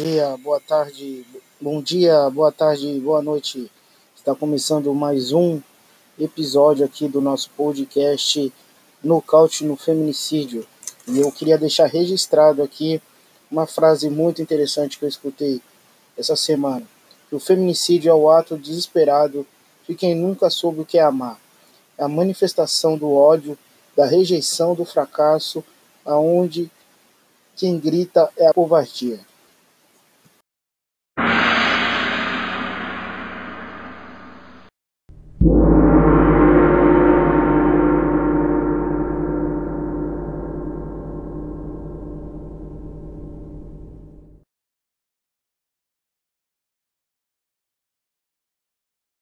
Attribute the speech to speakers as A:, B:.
A: Bom dia, boa tarde, bom dia, boa tarde, boa noite. Está começando mais um episódio aqui do nosso podcast Nocaute no Feminicídio. E eu queria deixar registrado aqui uma frase muito interessante que eu escutei essa semana. o feminicídio é o ato desesperado de quem nunca soube o que é amar. É a manifestação do ódio, da rejeição, do fracasso, aonde quem grita é a covardia.